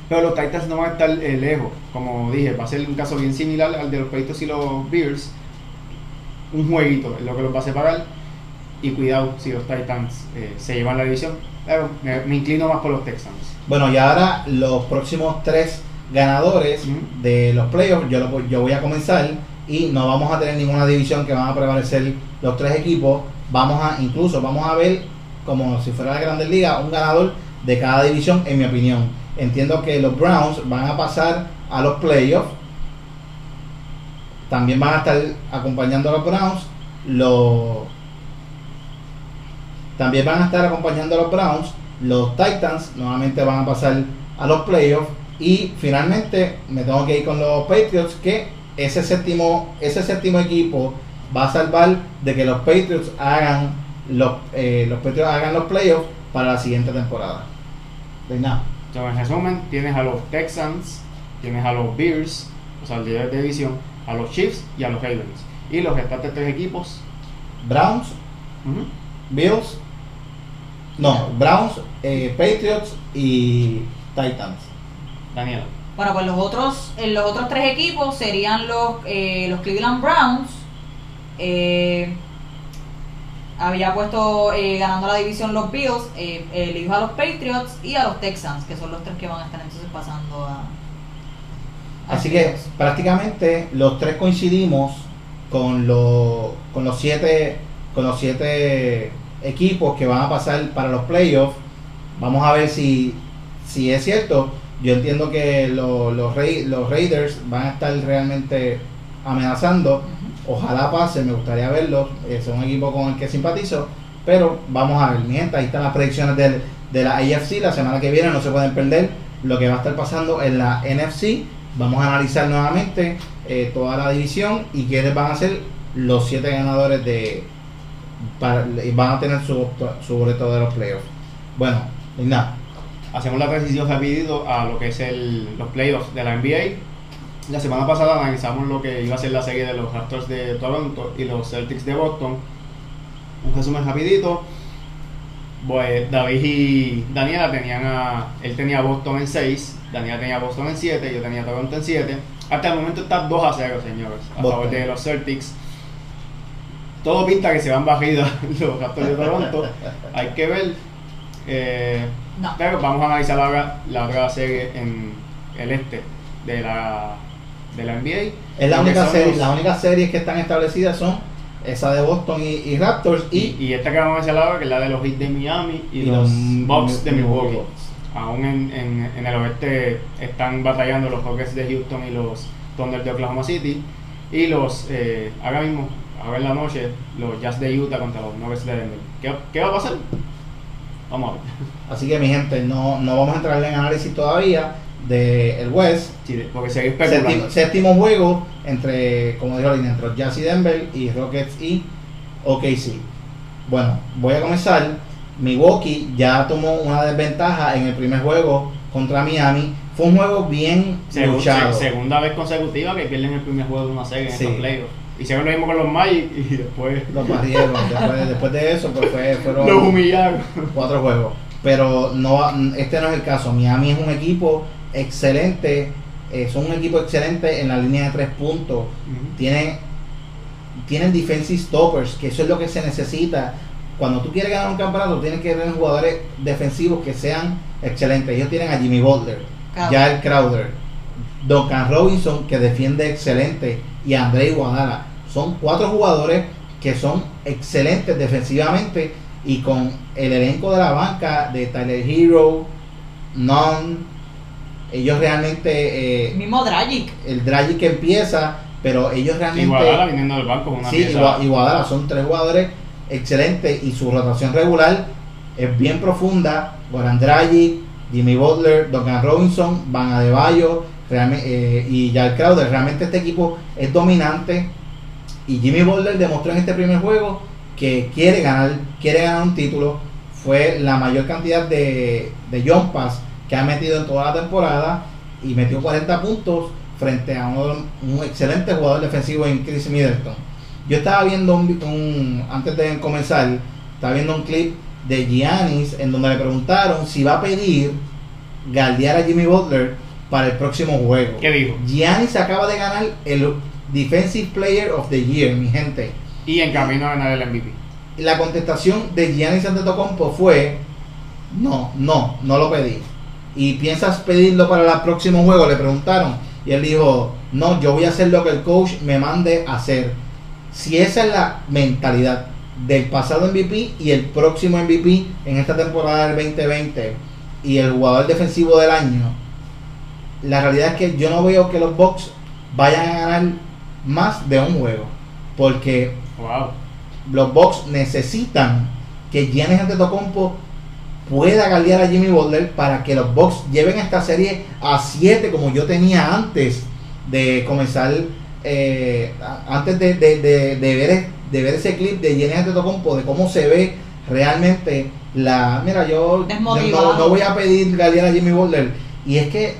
Pero los Titans no van a estar eh, lejos, como dije, va a ser un caso bien similar al de los Patriots y los Bears. Un jueguito es lo que los va a separar. Y cuidado si los Titans eh, se llevan la división. Pero me, me inclino más por los Texans. Bueno, y ahora los próximos tres ganadores de los playoffs, yo, lo- yo voy a comenzar y no vamos a tener ninguna división que van a prevalecer los tres equipos. Vamos a, incluso, vamos a ver como si fuera la Grandes Ligas, un ganador de cada división, en mi opinión. Entiendo que los Browns van a pasar a los playoffs. También van a estar acompañando a los Browns. Los también van a estar acompañando a los Browns. Los Titans nuevamente van a pasar a los playoffs. Y finalmente me tengo que ir con los Patriots. Que ese séptimo, ese séptimo equipo va a salvar de que los Patriots hagan los, eh, los Patriots hagan los playoffs para la siguiente temporada. De nada. Entonces, en resumen, tienes a los Texans, tienes a los Bears, o sea, el líder de división, a los Chiefs y a los Ravens. Y los restantes tres equipos, Browns, Bills, no, Browns, eh, Patriots y Titans. Daniela. Bueno, pues los otros, eh, los otros tres equipos serían los, eh, los Cleveland Browns. Eh, había puesto eh, ganando la división los Bills, eh, elijo a los Patriots y a los Texans, que son los tres que van a estar entonces pasando a. a Así que prácticamente los tres coincidimos con los con los siete con los siete equipos que van a pasar para los playoffs. Vamos a ver si si es cierto. Yo entiendo que lo- los Ra- los Raiders van a estar realmente amenazando. Ojalá pase, me gustaría verlos. Es un equipo con el que simpatizo. Pero vamos a ver, mi gente, ahí están las predicciones del- de la AFC. La semana que viene no se pueden perder lo que va a estar pasando en la NFC. Vamos a analizar nuevamente eh, toda la división y quiénes van a ser los siete ganadores de. Para, van a tener su, su boleto de los playoffs. Bueno, nada. Hacemos la transición rapidito a lo que es el, los playoffs de la NBA. La semana pasada analizamos lo que iba a ser la serie de los Raptors de Toronto y los Celtics de Boston. Un resumen rapidito. Pues David y Daniela tenían a... Él tenía Boston en 6, Daniela tenía Boston en 7, yo tenía Toronto en 7. Hasta el momento está 2 a 0, señores, a Boston. favor de los Celtics. Todo pinta que se van barridos los Raptors de Toronto. Hay que ver. Eh, No. pero vamos a analizar ahora la otra serie en el este de la de la NBA. Es la única serie, los- las únicas series que están establecidas son esa de Boston y, y Raptors y, y, y esta que vamos a mencionar que es la de los Heat de Miami y, los los Bucks de Milwaukee. Aún en, en, en el oeste están batallando los Rockets de Houston y los Thunder de Oklahoma City. Y los, eh, ahora mismo, ahora en la noche, los Jazz de Utah contra los Nuggets de Denver. ¿Qué, qué va a pasar? Vamos a ver. Así que mi gente, no, no vamos a entrar en análisis todavía de el West. Sí, porque se especulando. Séptimo, séptimo juego entre, como dijo Lina, entre Jazz y Denver y Rockets y OKC. Bueno, voy a comenzar. Milwaukee ya tomó una desventaja en el primer juego contra Miami. Fue un juego bien Segu- luchado. se- segunda vez consecutiva que pierden el primer juego de una serie en Sí. estos playoffs. Hicieron lo mismo con los Magic y después Los barrieron. después, después de eso, pues fue, fueron los humillaron. cuatro juegos. Pero no, este no es el caso. Miami es un equipo excelente. eh, son un equipo excelente en la línea de tres puntos. tienen, tienen defensive stoppers, que eso es lo que se necesita. Cuando tú quieres ganar un campeonato, tienes que tener jugadores defensivos que sean excelentes. Ellos tienen a Jimmy Butler, el Crowder, Duncan Robinson, que defiende excelente, y André Iguodala. Son cuatro jugadores que son excelentes defensivamente y con el elenco de la banca de Tyler Hero, Non, ellos realmente, El eh, mismo Dragic. el Dragic que empieza, pero ellos realmente... Iguadala viniendo del banco es una Sí, pieza. Igua- Iguadala son tres jugadores excelentes y su rotación regular es bien profunda. Goran Dragic, Jimmy Butler, Duncan Robinson, Van Adebayo realme- eh, y Jack Crowder. Realmente este equipo es dominante y Jimmy Butler demostró en este primer juego que quiere ganar, quiere ganar un título. Fue la mayor cantidad de, de jump pass que ha metido en toda la temporada y metió 40 puntos frente a un, un excelente jugador defensivo en Chris Middleton. Yo estaba viendo un, un- antes de comenzar, estaba viendo un clip de Giannis en donde le preguntaron si va a pedir galdear a Jimmy Butler para el próximo juego. ¿Qué dijo? Giannis acaba de ganar el Defensive Player of the Year, mi gente. Y en camino a ganar el MVP. La contestación de Giannis Antetokounmpo fue no, no, no lo pedí. ¿Y piensas pedirlo para el próximo juego? Le preguntaron. Y él dijo, no, yo voy a hacer lo que el coach me mande a hacer. Si esa es la mentalidad del pasado MVP y el próximo MVP en esta temporada del 2020 y el jugador defensivo del año, la realidad es que yo no veo que los Bucks vayan a ganar más de un juego. Porque Wow. los Bucks necesitan que Giannis Antetokounmpo pueda galear a Jimmy Butler para que los Bucks lleven esta serie a 7 como yo tenía antes de comenzar eh, antes de, de- de- de ver de ver ese clip de Giannis Antetokounmpo de cómo se ve realmente la mira yo, no, no voy a pedir galear a Jimmy Butler y es que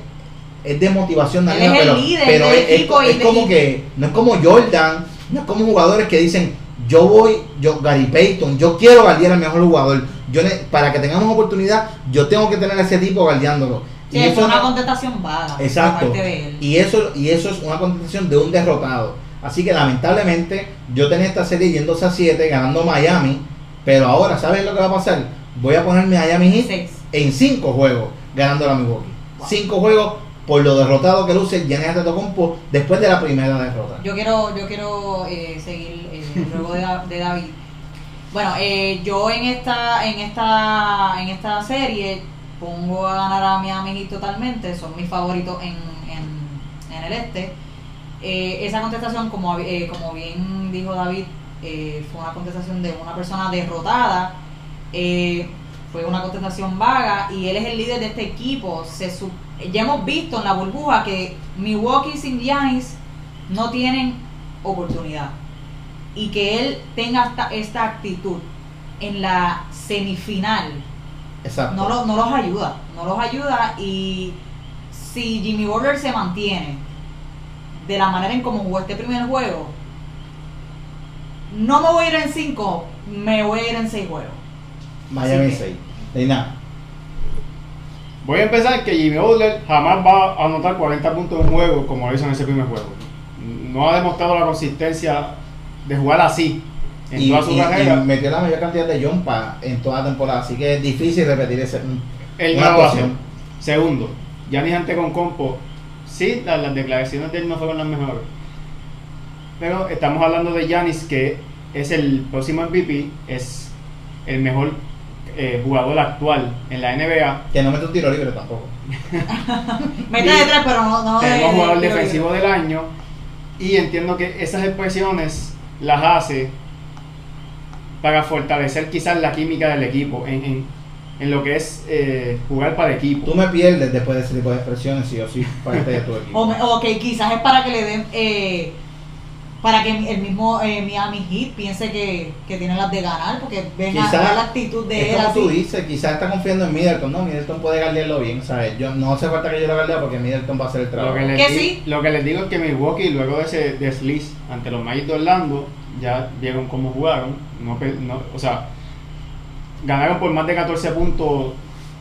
es de motivación Él el pero, líder pero del es, es- equipo como que no es como Jordan no es como jugadores que dicen yo voy, yo Gary Payton, yo quiero galdear al mejor jugador. Yo para que tengamos oportunidad, yo tengo que tener a ese tipo galdeándolo. Sí, Y eso una no- contestación vaga. Exacto. Por parte de él. Y eso, y eso es una contestación de un derrotado. Así que lamentablemente yo tenía esta serie yéndose a 7, ganando Miami. Pero ahora, ¿sabes lo que va a pasar? Voy a poner Miami Heat en 5 juegos ganando la Milwaukee. Wow. 5 juegos por lo derrotado que luce Giannis Antetokounmpo después de la primera derrota. Yo quiero, yo quiero eh, seguir eh, luego de, Da- de David. Bueno, eh, yo en esta, en esta, en esta serie pongo a ganar a Miami Heat totalmente, son mis favoritos en, en, en el este. Eh, esa contestación, como, eh, como bien dijo David, eh, fue una contestación de una persona derrotada. fue una contestación vaga y él es el líder de este equipo. Se su- ya hemos visto en la burbuja que Milwaukee sin Giannis no tienen oportunidad y que él tenga esta, esta actitud en la semifinal Exacto. no, lo- no los ayuda, no los ayuda y si Jimmy Butler se mantiene de la manera en como jugó este primer juego, no me voy a ir en 5, me voy a ir en 6 juegos. Miami Así que- 6. Leina, Voy a empezar que Jimmy Butler jamás va a anotar 40 puntos en un juego como lo hizo en ese primer juego. No ha demostrado la consistencia de jugar así en y, toda su y- carrera. y metió la mayor cantidad de jumpa en toda la temporada, así que es difícil repetir ese. Él una actuación. Segundo, Giannis Antetokounmpo sí, la- las declaraciones de él no fueron las mejores. Pero estamos hablando de Giannis, que es el próximo MVP, es el mejor eh, jugador actual en la NBA. Que no mete un tiro libre tampoco. Mete de tres, pero no, no Tenemos de- jugador de- defensivo del año y entiendo que esas expresiones las hace para fortalecer quizás la química del equipo en, en- en lo que es eh, jugar para equipo. Tú me pierdes después de ese tipo de expresiones si yo soy parte de tu equipo. O, me- o que quizás es para que le den, eh, para que el mismo eh, Miami Heat piense que, que tiene las de ganar, porque ven a, la actitud de es él como tú así. dices, quizás está confiando en Middleton. No, Middleton puede guardiarlo bien, ¿sabes? Yo, no hace falta que yo lo guardee porque Middleton va a hacer el Lo trabajo. que, les Que di- sí. lo que les digo es que Milwaukee, luego de ese desliz ante los Magic de Orlando, ya vieron cómo jugaron. No, no- o sea, ganaron por más de 14 puntos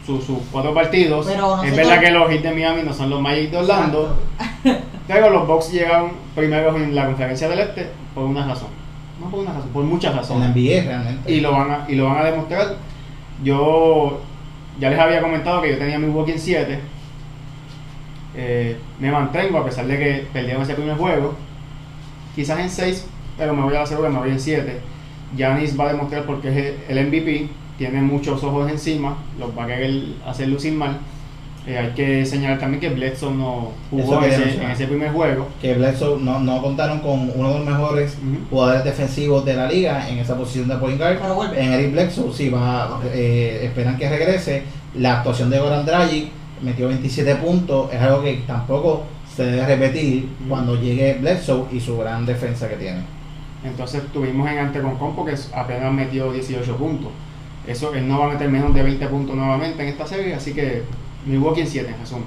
sus sus cuatro partidos. Pero es verdad que los Heat de Miami no son los Magic de Orlando, pero los Bucks llegaron primeros en la conferencia del Este por una razón. No por una razón, por muchas En razones. NBA realmente. Y lo van a, y lo van a demostrar. Yo ya les había comentado que yo tenía Milwaukee en 7. Eh, me mantengo a pesar de que perdieron ese primer juego. Quizás en 6, pero me voy a la segura, me voy en 7. Giannis va a demostrar porque es el MVP, tiene muchos ojos encima, los va a querer hacer lucir mal. Eh, hay que señalar también que Bledsoe no jugó en ese, mencionar. en ese primer juego. que Bledsoe no, no contaron con uno de los mejores jugadores defensivos de la liga en esa posición de point guard. En Eric Bledsoe, sí, va, eh, esperan que regrese. La actuación de Goran Dragic metió 27 puntos, es algo que tampoco se debe repetir cuando llegue Bledsoe y su gran defensa que tiene. Entonces tuvimos en Anteconcon que apenas metió 18 puntos. Eso, él no va a meter menos de 20 puntos nuevamente en esta serie, así que Milwaukee en 7 en.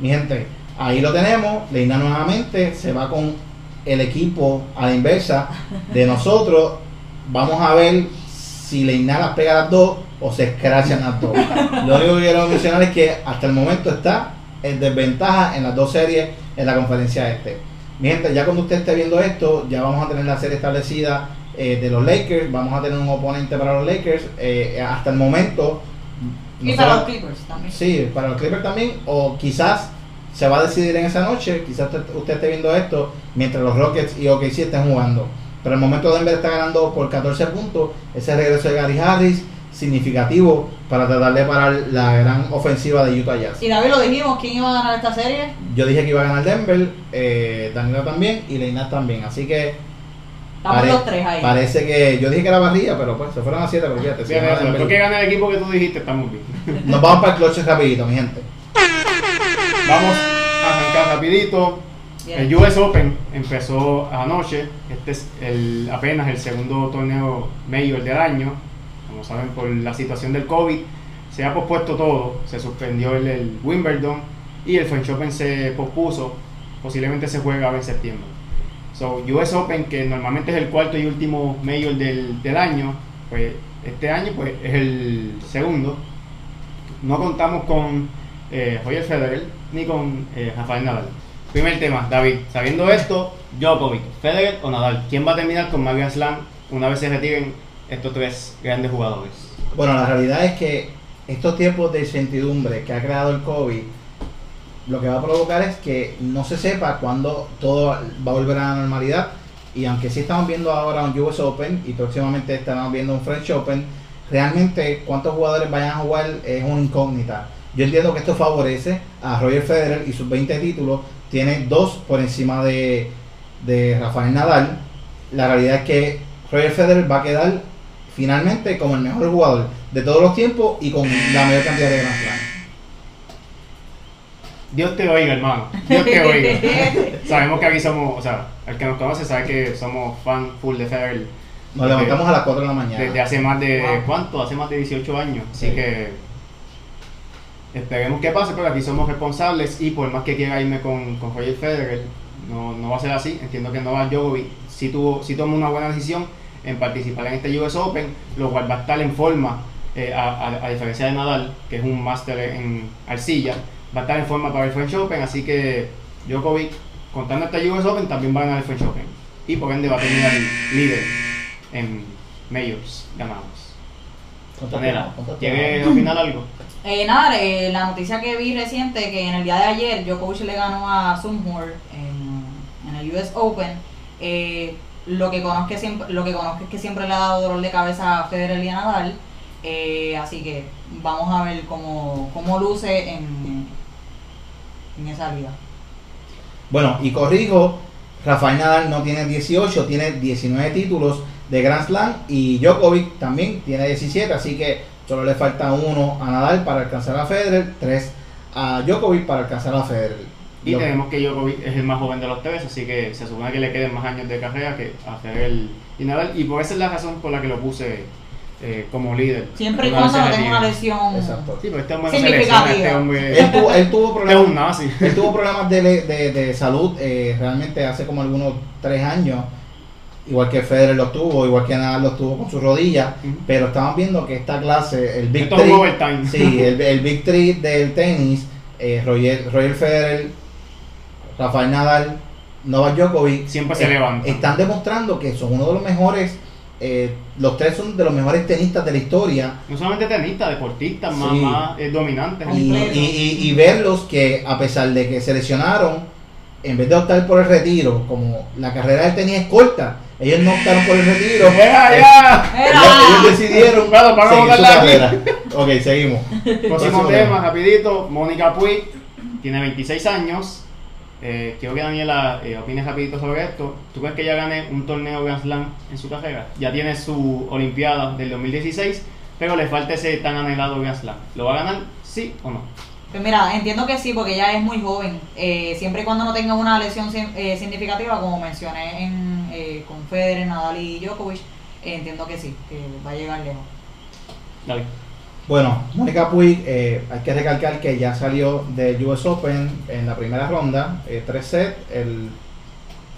Mi gente, ahí lo tenemos. Leina nuevamente se va con el equipo a la inversa de nosotros. Vamos a ver si Leina las pega las dos o se escrachan las dos. Lo único que quiero mencionar es que hasta el momento está en desventaja en las dos series en la conferencia este. Mi gente, ya cuando usted esté viendo esto, ya vamos a tener la serie establecida eh, de los Lakers. Vamos a tener un oponente para los Lakers. Eh, hasta el momento. Y para los Clippers también. Sí, para los Clippers también, o quizás se va a decidir en esa noche, quizás usted, usted esté viendo esto mientras los Rockets y OKC estén jugando. Pero el momento Denver está ganando por 14 puntos, ese regreso de Gary Harris, significativo para tratar de parar la gran ofensiva de Utah Jazz. Y David lo dijimos, ¿quién iba a ganar esta serie? Yo dije que iba a ganar Denver, eh, Daniela también y Leinat también, así que Estamos pare- los tres ahí. parece que yo dije que era barría, pero pues se fueron a 7, pero fíjate, si Fíjate gana eso, Denver- después que gane el equipo que tú dijiste, estamos bien. nos vamos para el clutch rapidito, mi gente. Vamos a arrancar rapidito. Bien. El US Open empezó anoche. Este es el, apenas el segundo torneo mayor del año. Como saben, por la situación del COVID, se ha pospuesto todo. Se suspendió el, el Wimbledon y el French Open se pospuso. Posiblemente se juega en septiembre. So, US Open, que normalmente es el cuarto y último mayor del, del año, pues este año pues, es el segundo. No contamos con eh, Roger Federer ni con eh, Rafael Nadal. Primer tema, David, sabiendo esto, Djokovic, Federer o Nadal, ¿quién va a terminar con Grand Slam una vez se retiren estos tres grandes jugadores? Bueno, la realidad es que estos tiempos de incertidumbre que ha creado el COVID, lo que va a provocar es que no se sepa cuándo todo va a volver a la normalidad. Y aunque sí estamos viendo ahora un US Open y próximamente estamos viendo un French Open, realmente cuántos jugadores vayan a jugar es una incógnita. Yo entiendo que esto favorece a Roger Federer y sus 20 títulos. Tiene dos por encima de, de Rafael Nadal. La realidad es que Roger Federer va a quedar finalmente como el mejor jugador de todos los tiempos y con la mayor cantidad de Grand. Dios te oiga, hermano. Dios te oiga. Sabemos que aquí somos, o sea, el que nos conoce sabe que somos fan full de Federer Nos levantamos a las 4 de la mañana. desde hace más de, Wow. ¿cuánto? Hace más de 18 años. Así Sí. que esperemos que pase, pero aquí somos responsables y por más que quiera irme con, con Roger Federer, no, no va a ser así. Entiendo que Novak Djokovic sí, tuvo, sí tomó una buena decisión en participar en este US Open, lo cual va a estar en forma, eh, a, a- a diferencia de Nadal, que es un máster en arcilla, va a estar en forma para el French Open, así que Djokovic, contando este US Open, también va a ganar el French Open. Y por ende va a terminar líder en Majors ganados. Daniela, ¿Cuánto ¿quieres opinar algo? Eh, nada, eh, la noticia que vi reciente que en el día de ayer Djokovic le ganó a Sumhur en, en el US Open. eh, lo que conozco es siempre, lo que conozco es que siempre le ha dado dolor de cabeza a Federer y a Nadal. eh, así que vamos a ver cómo, cómo luce en, en esa liga. Bueno, y corrijo, Rafael Nadal no tiene 18, tiene 19 títulos de Grand Slam y Djokovic también tiene 17, así que solo le falta uno a Nadal para alcanzar a Federer, tres a Djokovic para alcanzar a Federer. Y tenemos que Djokovic es el más joven de los tres, así que se supone que le queden más años de carrera que a Federer y Nadal. Y por esa es la razón por la que lo puse eh, como líder. Siempre y cuando no tenga una lesión. Exacto. Sí, pero este hombre Significativa. este Él tuvo, él tuvo es un problemas, nazi. él tuvo problemas de, de- de salud eh, realmente hace como algunos tres años, igual que Federer lo tuvo, igual que Nadal lo tuvo con su rodilla, pero estamos viendo que esta clase, el Big Esto Three. Sí, el, el Big Three del tenis, eh, Roger, Roger Federer, Rafael Nadal, Novak Djokovic, Siempre se eh, levantan. están demostrando que son uno de los mejores, eh, los tres son de los mejores tenistas de la historia. No solamente tenistas, deportistas más, Sí. más eh, dominantes. Y, y- y- y verlos que a pesar de que se lesionaron, en vez de optar por el retiro, como la carrera del tenis es corta, ellos no optaron por el retiro. ¡Deja Eh, ya! Era. ellos, ellos decidieron Claro, para seguir su carrera. Ok, seguimos. Próximo Próximo tema, tema. rapidito. Mónica Puig tiene 26 años. Eh, quiero que Daniela eh, opine rapidito sobre esto. ¿Tú crees que ella gane un torneo Grand Slam en su carrera? Ya tiene su Olimpiada del 2016, pero le falta ese tan anhelado Grand Slam. ¿Lo va a ganar? ¿Sí o no? Pues mira, entiendo que sí, porque ella es muy joven. Eh, siempre y cuando no tenga una lesión eh, significativa, como mencioné en, eh, con Federer, Nadal y Djokovic, entiendo que sí, que va a llegar lejos. David. Bueno, Mónica Puig, eh, hay que recalcar que ya salió del US Open en la primera ronda, eh, tres sets,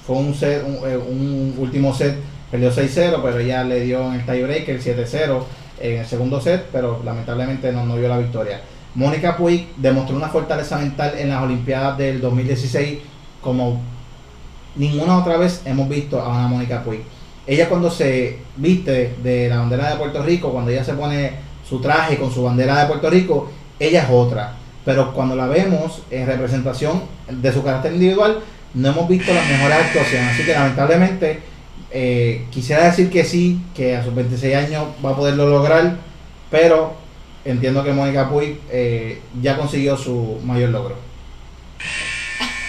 fue un, set, un, eh, último set, perdió 6-0, pero ella le dio en el tiebreaker 7-0 en el segundo set, pero lamentablemente no, no dio la victoria. Mónica Puig demostró una fortaleza mental en las Olimpiadas del 2016 como ninguna otra vez hemos visto a una Mónica Puig. Ella cuando se viste de la bandera de Puerto Rico, cuando ella se pone su traje con su bandera de Puerto Rico, ella es otra. Pero cuando la vemos en representación de su carácter individual, no hemos visto las mejores actuaciones. Así que lamentablemente eh, quisiera decir que sí, que a sus 26 años va a poderlo lograr, pero entiendo que Mónica Puig eh, ya consiguió su mayor logro.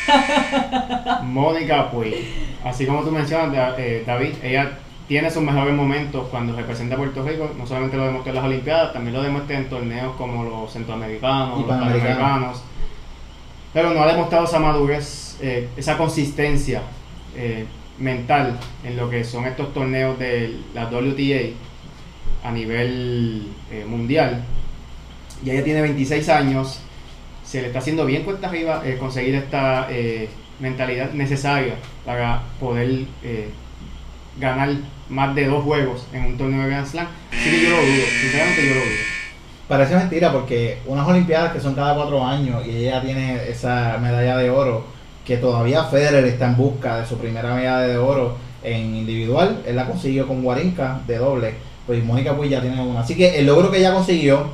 Mónica Puig. Así como tú mencionas, eh, David, ella tiene sus mejores momentos cuando representa a Puerto Rico. No solamente lo demostró en las Olimpiadas, también lo demuestra en torneos como los centroamericanos, los panamericanos. Pero no ha demostrado esa madurez, eh, esa consistencia eh, mental en lo que son estos torneos de la WTA a nivel eh, mundial. Y ella tiene 26 años, se le está haciendo bien cuesta arriba conseguir esta mentalidad necesaria para poder ganar más de dos juegos en un torneo de Grand Slam. Así que yo lo dudo, sinceramente yo lo dudo. Parece mentira porque unas Olimpiadas que son cada cuatro años y ella tiene esa medalla de oro, que todavía Federer está en busca de su primera medalla de oro en individual, él la consiguió con Guarinca de doble, pues Mónica Puig ya tiene una. Así que el logro que ella consiguió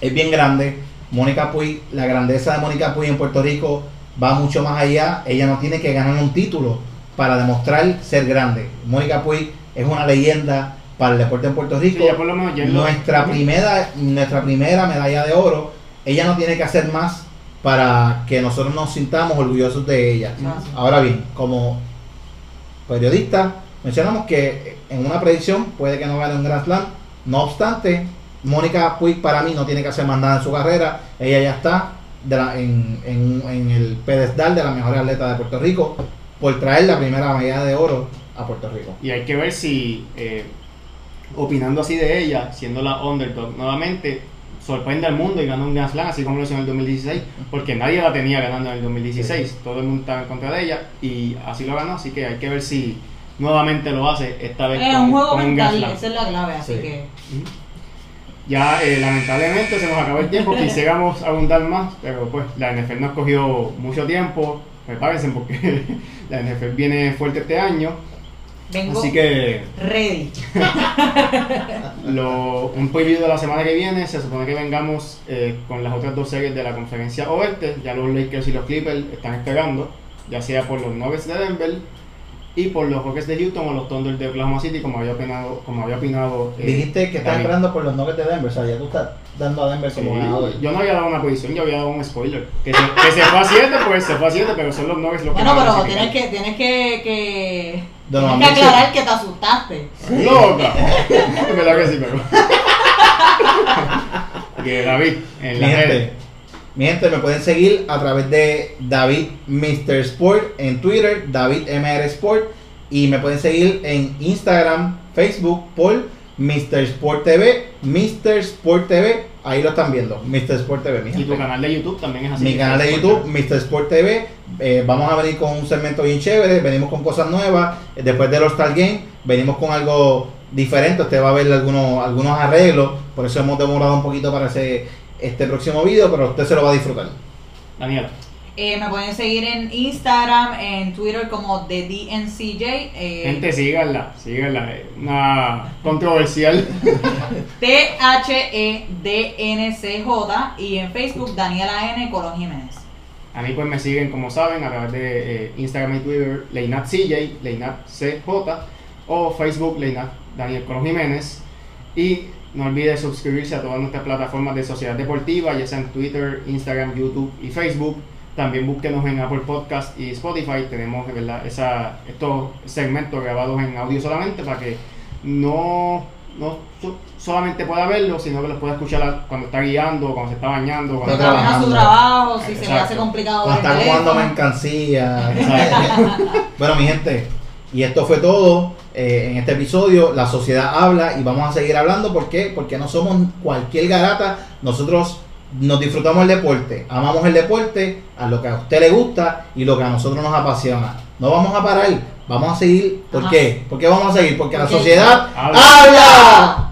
es bien grande. Mónica Puig, la grandeza de Mónica Puig en Puerto Rico va mucho más allá. Ella no tiene que ganar un título para demostrar ser grande. Mónica Puig es una leyenda para el deporte en Puerto Rico. Sí, ya por lo menos ya en lo- nuestra primera nuestra primera medalla de oro ella no tiene que hacer más para que nosotros nos sintamos orgullosos de ella. Ah, sí. ahora bien como periodista mencionamos que en una predicción puede que no gane un Grand Slam. No obstante Mónica Puig para mí no tiene que hacer más nada en su carrera. Ella ya está de la- en, en- en el pedestal de la mejor atleta de Puerto Rico por traer la primera medalla de oro a Puerto Rico Y hay que ver si, eh, opinando así de ella, siendo la underdog nuevamente, sorprende al mundo y gana un Grand Slam, así como lo hizo en el 2016, porque nadie la tenía ganando en el 2016, todo el mundo estaba en contra de ella y así lo ganó, así que hay que ver si nuevamente lo hace esta vez Es con, un juego con un Grand mental, Slam. esa es la clave, así Sí. que. Ya eh, lamentablemente se nos acabó el tiempo, quisiéramos abundar más, pero pues la NFL nos cogió mucho tiempo, prepárense porque la NFL viene fuerte este año. Vengo Así que ready. lo, un preview de la semana que viene, se supone que vengamos eh, con las otras dos series de la conferencia oeste. Ya los Lakers y los Clippers están esperando, ya sea por los Nuggets de Denver y por los Rockets de Houston o los Thunder de Oklahoma City, como había opinado. Como había opinado eh, Dijiste que estás esperando por los Nuggets de Denver, o sea, ya tú estás dando a Denver Sí, como ganador. yo no había dado una posición, yo había dado un spoiler. Que se, que se fue a 7, pues se fue a 7, pero son los Nuggets los que Bueno, pero tienes que, tienes que, que, tienes que aclarar que te asustaste. ¡Loca! Es verdad que sí, pero. que David, en la gente, red. Mi gente, me pueden seguir a través de David Mr. Sport en Twitter, David MR Sport, y me pueden seguir en Instagram, Facebook por Mr. Sport TV, Mr. Sport TV, ahí lo están viendo, Mr. Sport TV, mi Y gente. tu canal de YouTube también es así. Mi canal de YouTube, Mr. Sport TV. eh, vamos a venir con un segmento bien chévere. Venimos con cosas nuevas. eh, Después del All-Star Game, venimos con algo diferente. Usted va a ver algunos, algunos arreglos. Por eso hemos demorado un poquito para hacer este próximo video. Pero usted se lo va a disfrutar. Daniela. Eh, me pueden seguir en Instagram, en Twitter como The DNCJ. Eh, Gente, síganla, síganla. es Una controversial. T-H-E-D-N-C-J y en Facebook Daniela N. Colón Jiménez. A mí pues me siguen, como saben, a través de eh, Instagram y Twitter, Leinat CJ, Leinat CJ, o Facebook, Leinat Daniel Colón Jiménez. Y no olvide suscribirse a todas nuestras plataformas de Sociedad Deportiva, ya sea en Twitter, Instagram, YouTube y Facebook. También búsquenos en Apple Podcast y Spotify. Tenemos ¿verdad? Esa, estos segmentos grabados en audio solamente para que no, no so- solamente pueda verlos, sino que los pueda escuchar cuando está guiando, cuando se está bañando. Cuando Está a su trabajando. trabajo, si se le Exacto. hace complicado Cuando están jugando mercancía. Exacto. bueno, mi gente. Y esto fue todo eh, en este episodio. La sociedad habla y vamos a seguir hablando. ¿Por qué? Porque no somos cualquier garata. Nosotros nos disfrutamos el deporte. Amamos el deporte a lo que a usted le gusta y lo que a nosotros nos apasiona. No vamos a parar. Vamos a seguir. ¿Por Ajá. qué? ¿Por qué vamos a seguir? Porque la sociedad Habla. habla.